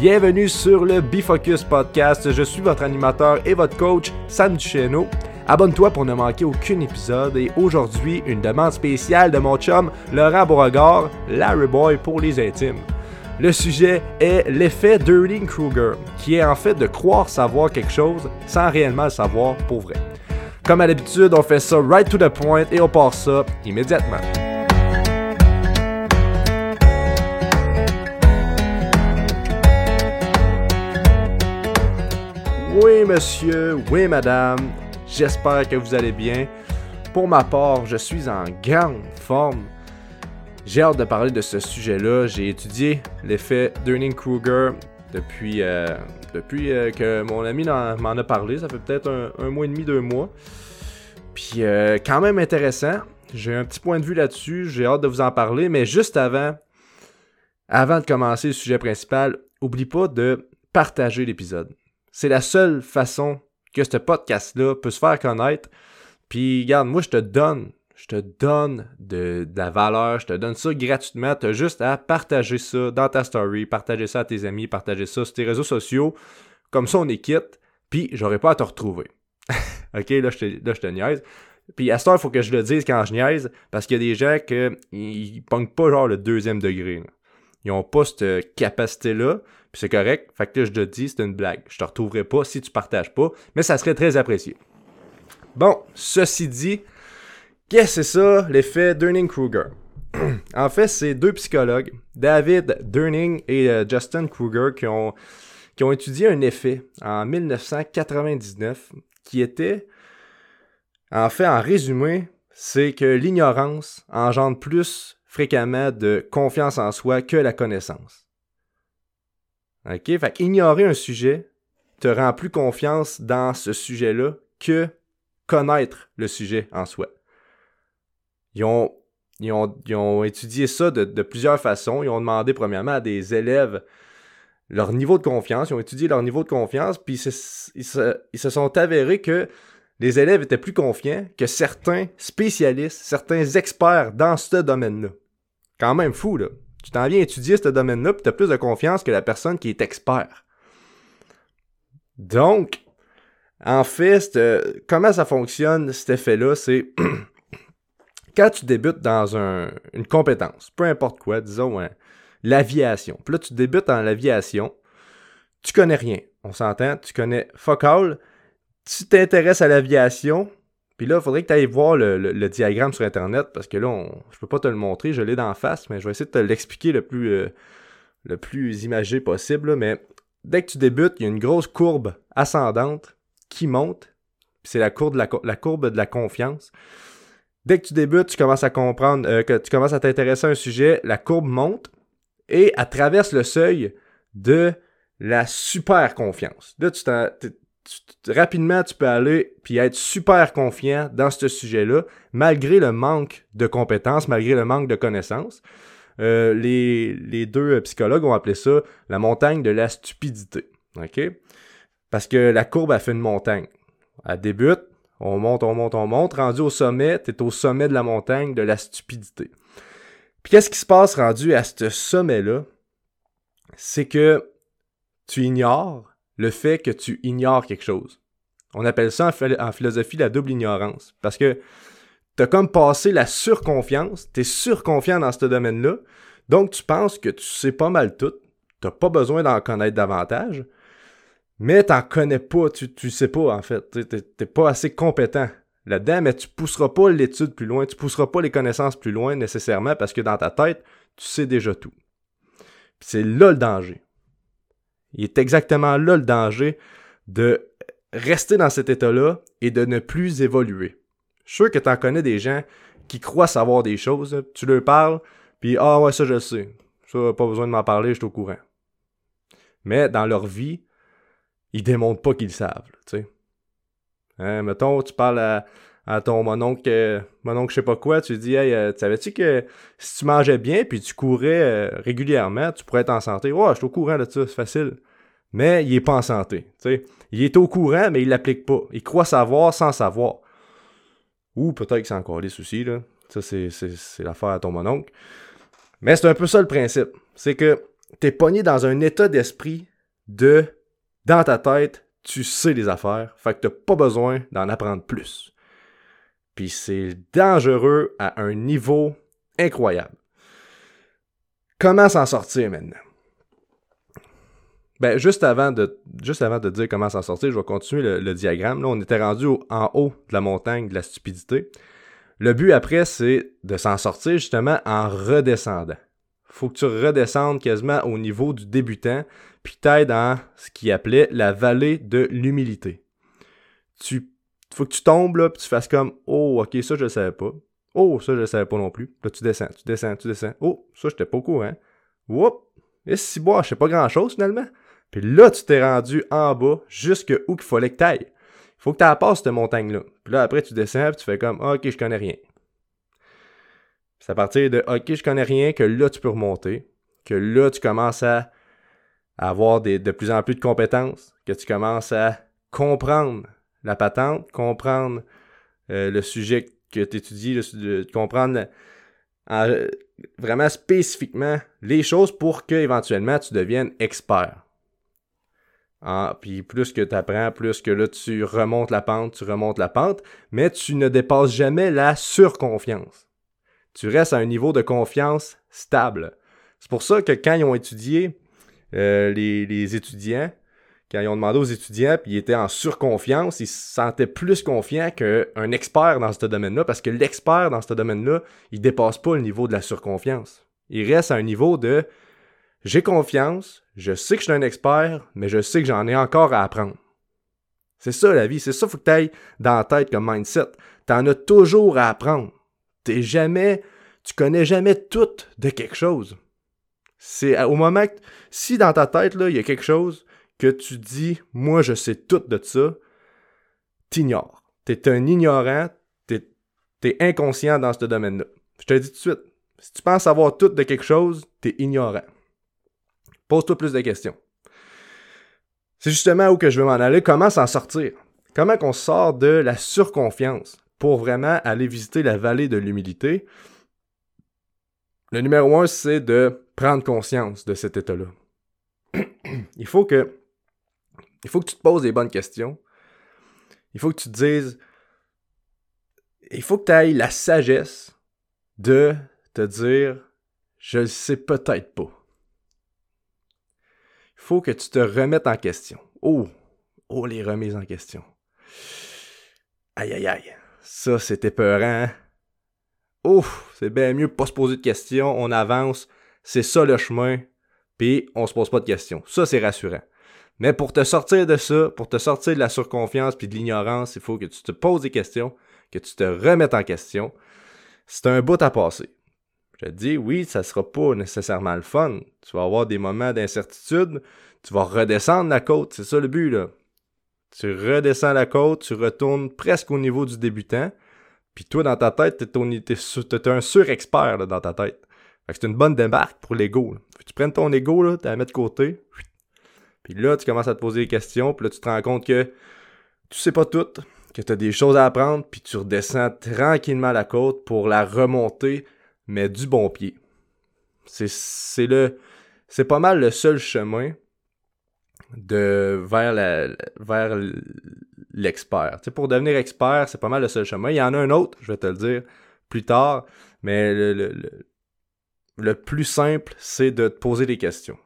Bienvenue sur le Bifocus Podcast. Je suis votre animateur et votre coach, Sam Duchesneau. Abonne-toi pour ne manquer aucun épisode et aujourd'hui, une demande spéciale de mon chum Laurent Beauregard, Larry Boy pour les intimes. Le sujet est l'effet Durling-Kruger, qui est en fait de croire savoir quelque chose sans réellement le savoir pour vrai. Comme à l'habitude, on fait ça right to the point et on part ça immédiatement. Oui, monsieur, oui, madame, j'espère que vous allez bien. Pour ma part, je suis en grande forme. J'ai hâte de parler de ce sujet-là. J'ai étudié l'effet Dunning-Kruger depuis, euh, depuis euh, que mon ami m'en a parlé. Ça fait peut-être un, mois et demi, deux mois. Puis, euh, quand même intéressant. J'ai un petit point de vue là-dessus. J'ai hâte de vous en parler. Mais juste avant, avant de commencer le sujet principal, oublie pas de partager l'épisode. C'est la seule façon que ce podcast-là peut se faire connaître. Puis, regarde, moi, je te donne, je te donne de, la valeur, je te donne ça gratuitement. Tu as juste à partager ça dans ta story, partager ça à tes amis, partager ça sur tes réseaux sociaux. Comme ça, on est quitte, puis j'aurai pas à te retrouver. ok, là, je te, là, je te niaise. Puis à ce il faut que je le dise quand je niaise, parce qu'il y a des gens qui ils pognent pas genre le deuxième degré. Ils ont pas cette capacité-là c'est correct. Fait que je te dis, c'est une blague. Je te retrouverai pas si tu partages pas, mais ça serait très apprécié. Bon, ceci dit, qu'est-ce que c'est ça, l'effet Durning-Kruger? en fait, c'est deux psychologues, David Durning et euh, Justin Kruger, qui ont, qui ont étudié un effet en 1999 qui était, en fait, en résumé, c'est que l'ignorance engendre plus fréquemment de confiance en soi que la connaissance. OK? Fait ignorer un sujet te rend plus confiance dans ce sujet-là que connaître le sujet en soi. Ils ont, ils ont, étudié ça de, plusieurs façons. Ils ont demandé premièrement à des élèves leur niveau de confiance. Ils ont étudié leur niveau de confiance, puis ils se, sont avérés que les élèves étaient plus confiants que certains spécialistes, certains experts dans ce domaine-là. Quand même fou, là tu t'en viens étudier ce domaine-là, puis tu as plus de confiance que la personne qui est expert. Donc, en fait, comment ça fonctionne, cet effet-là, c'est quand tu débutes dans une compétence, peu importe quoi, disons hein, l'aviation. Puis là, tu débutes dans l'aviation, tu connais rien. On s'entend, tu connais focal, tu t'intéresses à l'aviation, puis là, il faudrait que tu ailles voir le, diagramme sur Internet parce que là, on, je peux pas te le montrer, je l'ai d'en face, mais je vais essayer de te l'expliquer le plus, euh, le plus imagé possible. mais dès que tu débutes, il y a une grosse courbe ascendante qui monte. C'est la courbe de la, la, courbe de la confiance. Dès que tu débutes, tu commences à comprendre, euh, que tu commences à t'intéresser à un sujet, la courbe monte et elle traverse le seuil de la super confiance. Là, tu rapidement, tu peux aller puis être super confiant dans ce sujet-là, malgré le manque de compétences, malgré le manque de connaissances. Euh, les, deux psychologues ont appelé ça la montagne de la stupidité. Parce que la courbe a fait une montagne. Elle débute, on monte, on monte, on monte. Rendu au sommet, tu es au sommet de la montagne de la stupidité. Puis qu'est-ce qui se passe rendu à ce sommet-là? C'est que tu ignores le fait que tu ignores quelque chose. On appelle ça en, philosophie la double ignorance. Parce que tu as comme passé la surconfiance, tu es surconfiant dans ce domaine-là, donc tu penses que tu sais pas mal tout, tu pas besoin d'en connaître davantage, mais tu connais pas, tu, tu sais pas en fait, tu n'es pas assez compétent là-dedans, mais tu pousseras pas l'étude plus loin, tu pousseras pas les connaissances plus loin nécessairement parce que dans ta tête, tu sais déjà tout. C'est là le danger. Il est exactement là le danger de rester dans cet état-là et de ne plus évoluer. Je suis sûr que tu en connais des gens qui croient savoir des choses. Tu leur parles, puis ah ouais, ça je sais. Ça, pas besoin de m'en parler, je suis au courant. Mais dans leur vie, ils démontrent pas qu'ils savent. Hein, mettons, tu parles à, ton mononcle, mononcle je sais pas quoi, tu dis Hey, euh, savais-tu que si tu mangeais bien puis tu courais euh, régulièrement, tu pourrais être en santé? Ouais, je suis au courant de ça, c'est facile mais il est pas en santé. Il est au courant, mais il l'applique pas. Il croit savoir sans savoir. Ou peut-être que c'est encore des soucis, là. Ça, c'est l'affaire à ton mononcle. Mais c'est un peu ça le principe. C'est que t'es pogné dans un état d'esprit de, dans ta tête, tu sais les affaires, fait que t'as pas besoin d'en apprendre plus. Puis c'est dangereux à un niveau incroyable. Comment s'en sortir maintenant? Ben, juste avant de, dire comment s'en sortir, je vais continuer le, diagramme. Là, on était rendu en haut de la montagne de la stupidité. Le but après, c'est de s'en sortir justement en redescendant. Faut que tu redescendes quasiment au niveau du débutant, puis t'ailles dans ce qu'il appelait la vallée de l'humilité. Tu, faut que tu tombes là, puis tu fasses comme, oh, ok, ça je le savais pas. Oh, ça je le savais pas non plus. Là, tu descends, tu descends, tu descends. Oh, ça j'étais pas au courant. Whoop! Et si bois, je sais pas grand chose finalement. Puis là, tu t'es rendu en bas, jusque où qu'il fallait que t'ailles. Il faut que tu passes cette montagne-là. Puis là, après, tu descends, puis tu fais comme, OK, je connais rien. C'est à partir de, OK, je connais rien, que là, tu peux remonter. Que là, tu commences à avoir de plus en plus de compétences. Que tu commences à comprendre la patente, comprendre euh, le sujet que tu étudies, comprendre vraiment spécifiquement les choses pour que éventuellement tu deviennes expert. Ah, puis plus que tu apprends, plus que là tu remontes la pente, tu remontes la pente, mais tu ne dépasses jamais la surconfiance. Tu restes à un niveau de confiance stable. C'est pour ça que quand ils ont étudié euh, les, étudiants, quand ils ont demandé aux étudiants, puis ils étaient en surconfiance, ils se sentaient plus confiants qu'un expert dans ce domaine-là, parce que l'expert dans ce domaine-là, il dépasse pas le niveau de la surconfiance. Il reste à un niveau de j'ai confiance, je sais que je suis un expert, mais je sais que j'en ai encore à apprendre. C'est ça la vie, c'est ça qu'il faut que tu ailles dans la tête comme mindset. Tu en as toujours à apprendre. T'es jamais, tu connais jamais tout de quelque chose. C'est au moment que, si dans ta tête, il y a quelque chose que tu dis, moi, je sais tout de ça, t'ignores. T'es un ignorant, t'es es inconscient dans ce domaine-là. Je te le dis tout de suite. Si tu penses savoir tout de quelque chose, t'es ignorant. Pose-toi plus de questions. C'est justement où je veux m'en aller. Comment s'en sortir? Comment qu'on sort de la surconfiance pour vraiment aller visiter la vallée de l'humilité? Le numéro un, c'est de prendre conscience de cet état-là. il faut que il faut que tu te poses les bonnes questions. Il faut que tu te dises il faut que tu ailles la sagesse de te dire je le sais peut-être pas faut que tu te remettes en question. Oh, oh, les remises en question. Aïe, aïe, aïe. Ça, c'était peurant. Ouf, c'est bien mieux de pas se poser de questions. On avance. C'est ça le chemin. Puis, on se pose pas de questions. Ça, c'est rassurant. Mais pour te sortir de ça, pour te sortir de la surconfiance puis de l'ignorance, il faut que tu te poses des questions, que tu te remettes en question. C'est un bout à passer. Je te dis, oui, ça sera pas nécessairement le fun. Tu vas avoir des moments d'incertitude. Tu vas redescendre la côte. C'est ça le but. Tu redescends la côte, tu retournes presque au niveau du débutant. Puis toi, dans ta tête, t'es, un surexpert dans ta tête. C'est une bonne débarque pour l'ego. Tu prennes ton ego, là, tu la mets de côté. Puis là, tu commences à te poser des questions. Puis là, tu te rends compte que tu sais pas tout, que tu as des choses à apprendre. Puis tu redescends tranquillement la côte pour la remonter mais du bon pied. C'est le c'est pas mal le seul chemin de vers la vers l'expert. Tu pour devenir expert, c'est pas mal le seul chemin. Il y en a un autre, je vais te le dire plus tard, mais le, le, le plus simple, c'est de te poser des questions.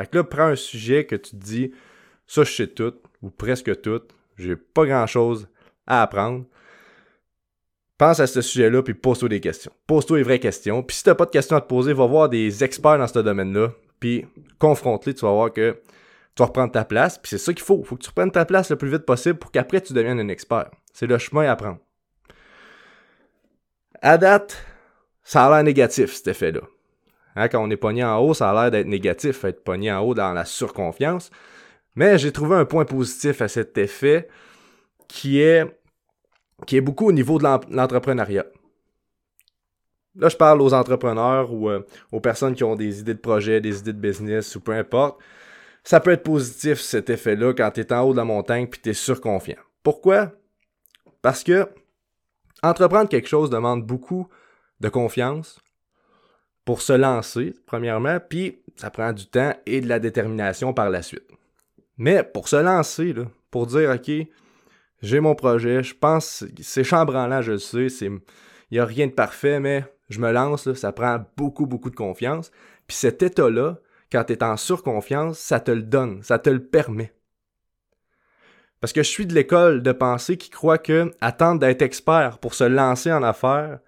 Fait que là, prends un sujet que tu te dis, ça je sais tout, ou presque tout, j'ai pas grand chose à apprendre. Pense à ce sujet-là, puis pose-toi des questions. Pose-toi les vraies questions. Puis si t'as pas de questions à te poser, va voir des experts dans ce domaine-là, puis confronte-les, tu vas voir que tu vas reprendre ta place. Puis c'est ça qu'il faut. Faut que tu reprennes ta place le plus vite possible pour qu'après tu deviennes un expert. C'est le chemin à prendre. À date, ça a l'air négatif, cet effet-là. Hein, quand on est pogné en haut, ça a l'air d'être négatif, être pogné en haut dans la surconfiance. Mais j'ai trouvé un point positif à cet effet qui est qui est beaucoup au niveau de l'entrepreneuriat. Là, je parle aux entrepreneurs ou euh, aux personnes qui ont des idées de projet, des idées de business ou peu importe. Ça peut être positif cet effet-là quand tu es en haut de la montagne puis tu es surconfiant. Pourquoi? Parce que entreprendre quelque chose demande beaucoup de confiance, pour se lancer, premièrement, puis ça prend du temps et de la détermination par la suite. Mais pour se lancer, pour dire, OK, j'ai mon projet, je pense, c'est chambranlant, je le sais, il n'y a rien de parfait, mais je me lance, ça prend beaucoup, beaucoup de confiance. Puis cet état-là, quand tu es en surconfiance, ça te le donne, ça te le permet. Parce que je suis de l'école de pensée qui croit que attendre d'être expert pour se lancer en affaires,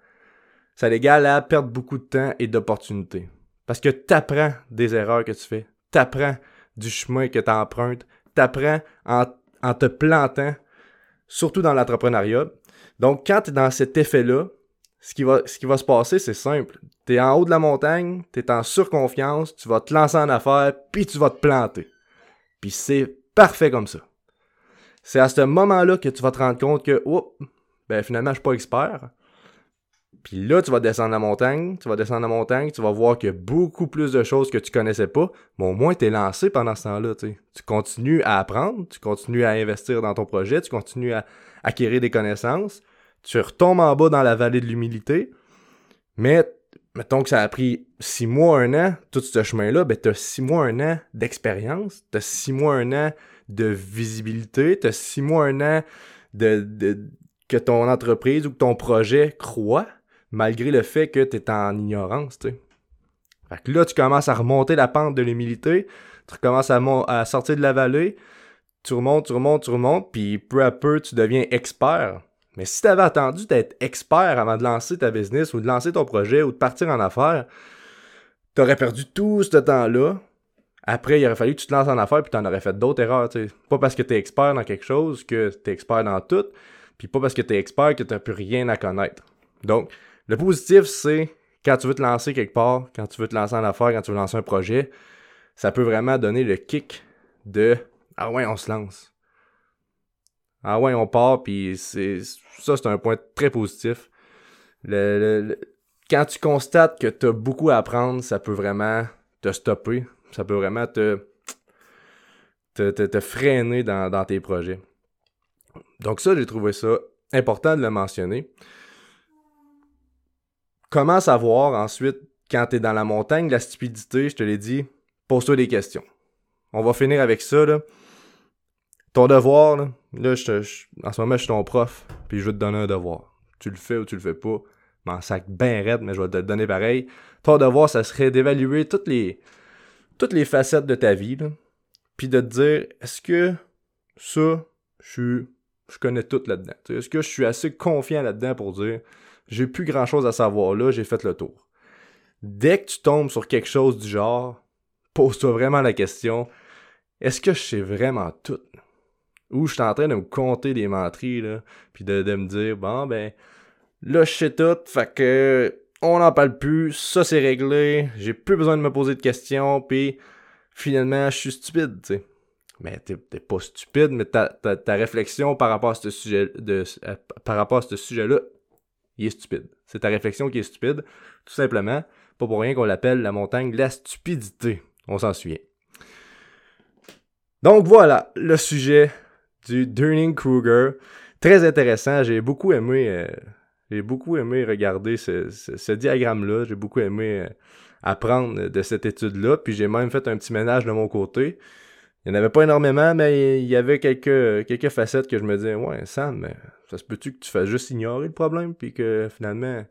ça l'égale à perdre beaucoup de temps et d'opportunités. Parce que tu apprends des erreurs que tu fais, tu apprends du chemin que tu empruntes, tu apprends en, te plantant, surtout dans l'entrepreneuriat. Donc, quand tu es dans cet effet-là, ce qui va, ce qui va se passer, c'est simple. Tu es en haut de la montagne, tu es en surconfiance, tu vas te lancer en affaires, puis tu vas te planter. Puis c'est parfait comme ça. C'est à ce moment-là que tu vas te rendre compte que, oups, ben finalement, je suis pas expert. Puis là, tu vas descendre la montagne, tu vas descendre la montagne, tu vas voir qu'il y a beaucoup plus de choses que tu connaissais pas, mais au moins tu es lancé pendant ce temps-là. Tu continues à apprendre, tu continues à investir dans ton projet, tu continues à acquérir des connaissances, tu retombes en bas dans la vallée de l'humilité, mais mettons que ça a pris six mois, un an, tout ce chemin-là, ben tu as six mois, un an d'expérience, tu as six mois, un an de visibilité, tu as six mois, un an de, que ton entreprise ou que ton projet croit, malgré le fait que tu es en ignorance. Fait que là, tu commences à remonter la pente de l'humilité, tu commences à, sortir de la vallée, tu remontes, tu remontes, tu remontes, puis peu à peu, tu deviens expert. Mais si tu avais attendu d'être expert avant de lancer ta business ou de lancer ton projet ou de partir en affaires, tu aurais perdu tout ce temps-là. Après, il aurait fallu que tu te lances en affaires puis tu en aurais fait d'autres erreurs. Pas parce que tu es expert dans quelque chose que tu es expert dans tout, puis pas parce que tu es expert que tu n'as plus rien à connaître. Donc, le positif, c'est quand tu veux te lancer quelque part, quand tu veux te lancer en affaires, quand tu veux lancer un projet, ça peut vraiment donner le kick de Ah ouais, on se lance. Ah ouais, on part, puis c'est ça, c'est un point très positif. Le, quand tu constates que tu as beaucoup à apprendre, ça peut vraiment te stopper. Ça peut vraiment te, te, freiner dans tes projets. Donc ça, j'ai trouvé ça important de le mentionner. Comment savoir ensuite, quand tu es dans la montagne la stupidité, je te l'ai dit, pose-toi des questions. On va finir avec ça. Ton devoir, là, en ce moment, je suis ton prof, puis je vais te donner un devoir. Tu le fais ou tu le fais pas, m'en sac bien raide, mais je vais te donner pareil. Ton devoir, ça serait d'évaluer toutes les, toutes les facettes de ta vie, puis de te dire, est-ce que ça, je, je connais tout là-dedans? Est-ce que je suis assez confiant là-dedans pour dire, j'ai plus grand chose à savoir là, j'ai fait le tour. Dès que tu tombes sur quelque chose du genre, pose-toi vraiment la question est-ce que je sais vraiment tout? Ou je suis en train de me compter des menteries, là, puis de, me dire bon, ben, là, je sais tout, fait que on n'en parle plus, ça c'est réglé, j'ai plus besoin de me poser de questions, puis finalement, je suis stupide, tu sais. Mais t'es pas stupide, mais ta, réflexion par rapport à ce sujet-là il est stupide. C'est ta réflexion qui est stupide, tout simplement. Pas pour rien qu'on l'appelle la montagne de la stupidité. On s'en souvient. Donc voilà, le sujet du Durning-Kruger. Très intéressant. J'ai beaucoup aimé, euh, j'ai beaucoup aimé regarder ce, diagramme-là. J'ai beaucoup aimé euh, apprendre de cette étude-là. Puis j'ai même fait un petit ménage de mon côté. Il n'y en avait pas énormément, mais il y avait quelques, quelques facettes que je me disais, ouais, Sam, ça se peut-tu que tu fasses juste ignorer le problème, puis que finalement,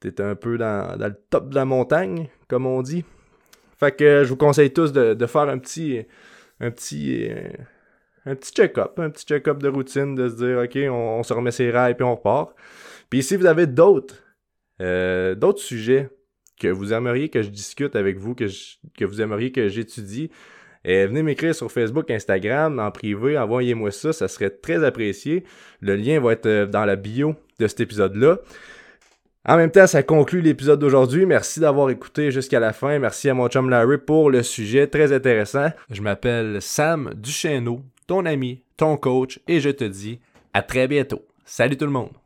t'es un peu dans, le top de la montagne, comme on dit? Fait que je vous conseille tous de, faire un petit, un petit, un petit check-up, un petit check-up de routine, de se dire, OK, on, se remet ses rails, puis on repart. Puis si vous avez d'autres, euh, d'autres sujets que vous aimeriez que je discute avec vous, que, que vous aimeriez que j'étudie, venez m'écrire sur Facebook, Instagram, en privé, envoyez-moi ça, ça serait très apprécié. Le lien va être euh, dans la bio de cet épisode-là. En même temps, ça conclut l'épisode d'aujourd'hui. Merci d'avoir écouté jusqu'à la fin. Merci à mon chum Larry pour le sujet très intéressant. Je m'appelle Sam Duchesneau, ton ami, ton coach, et je te dis à très bientôt. Salut tout le monde!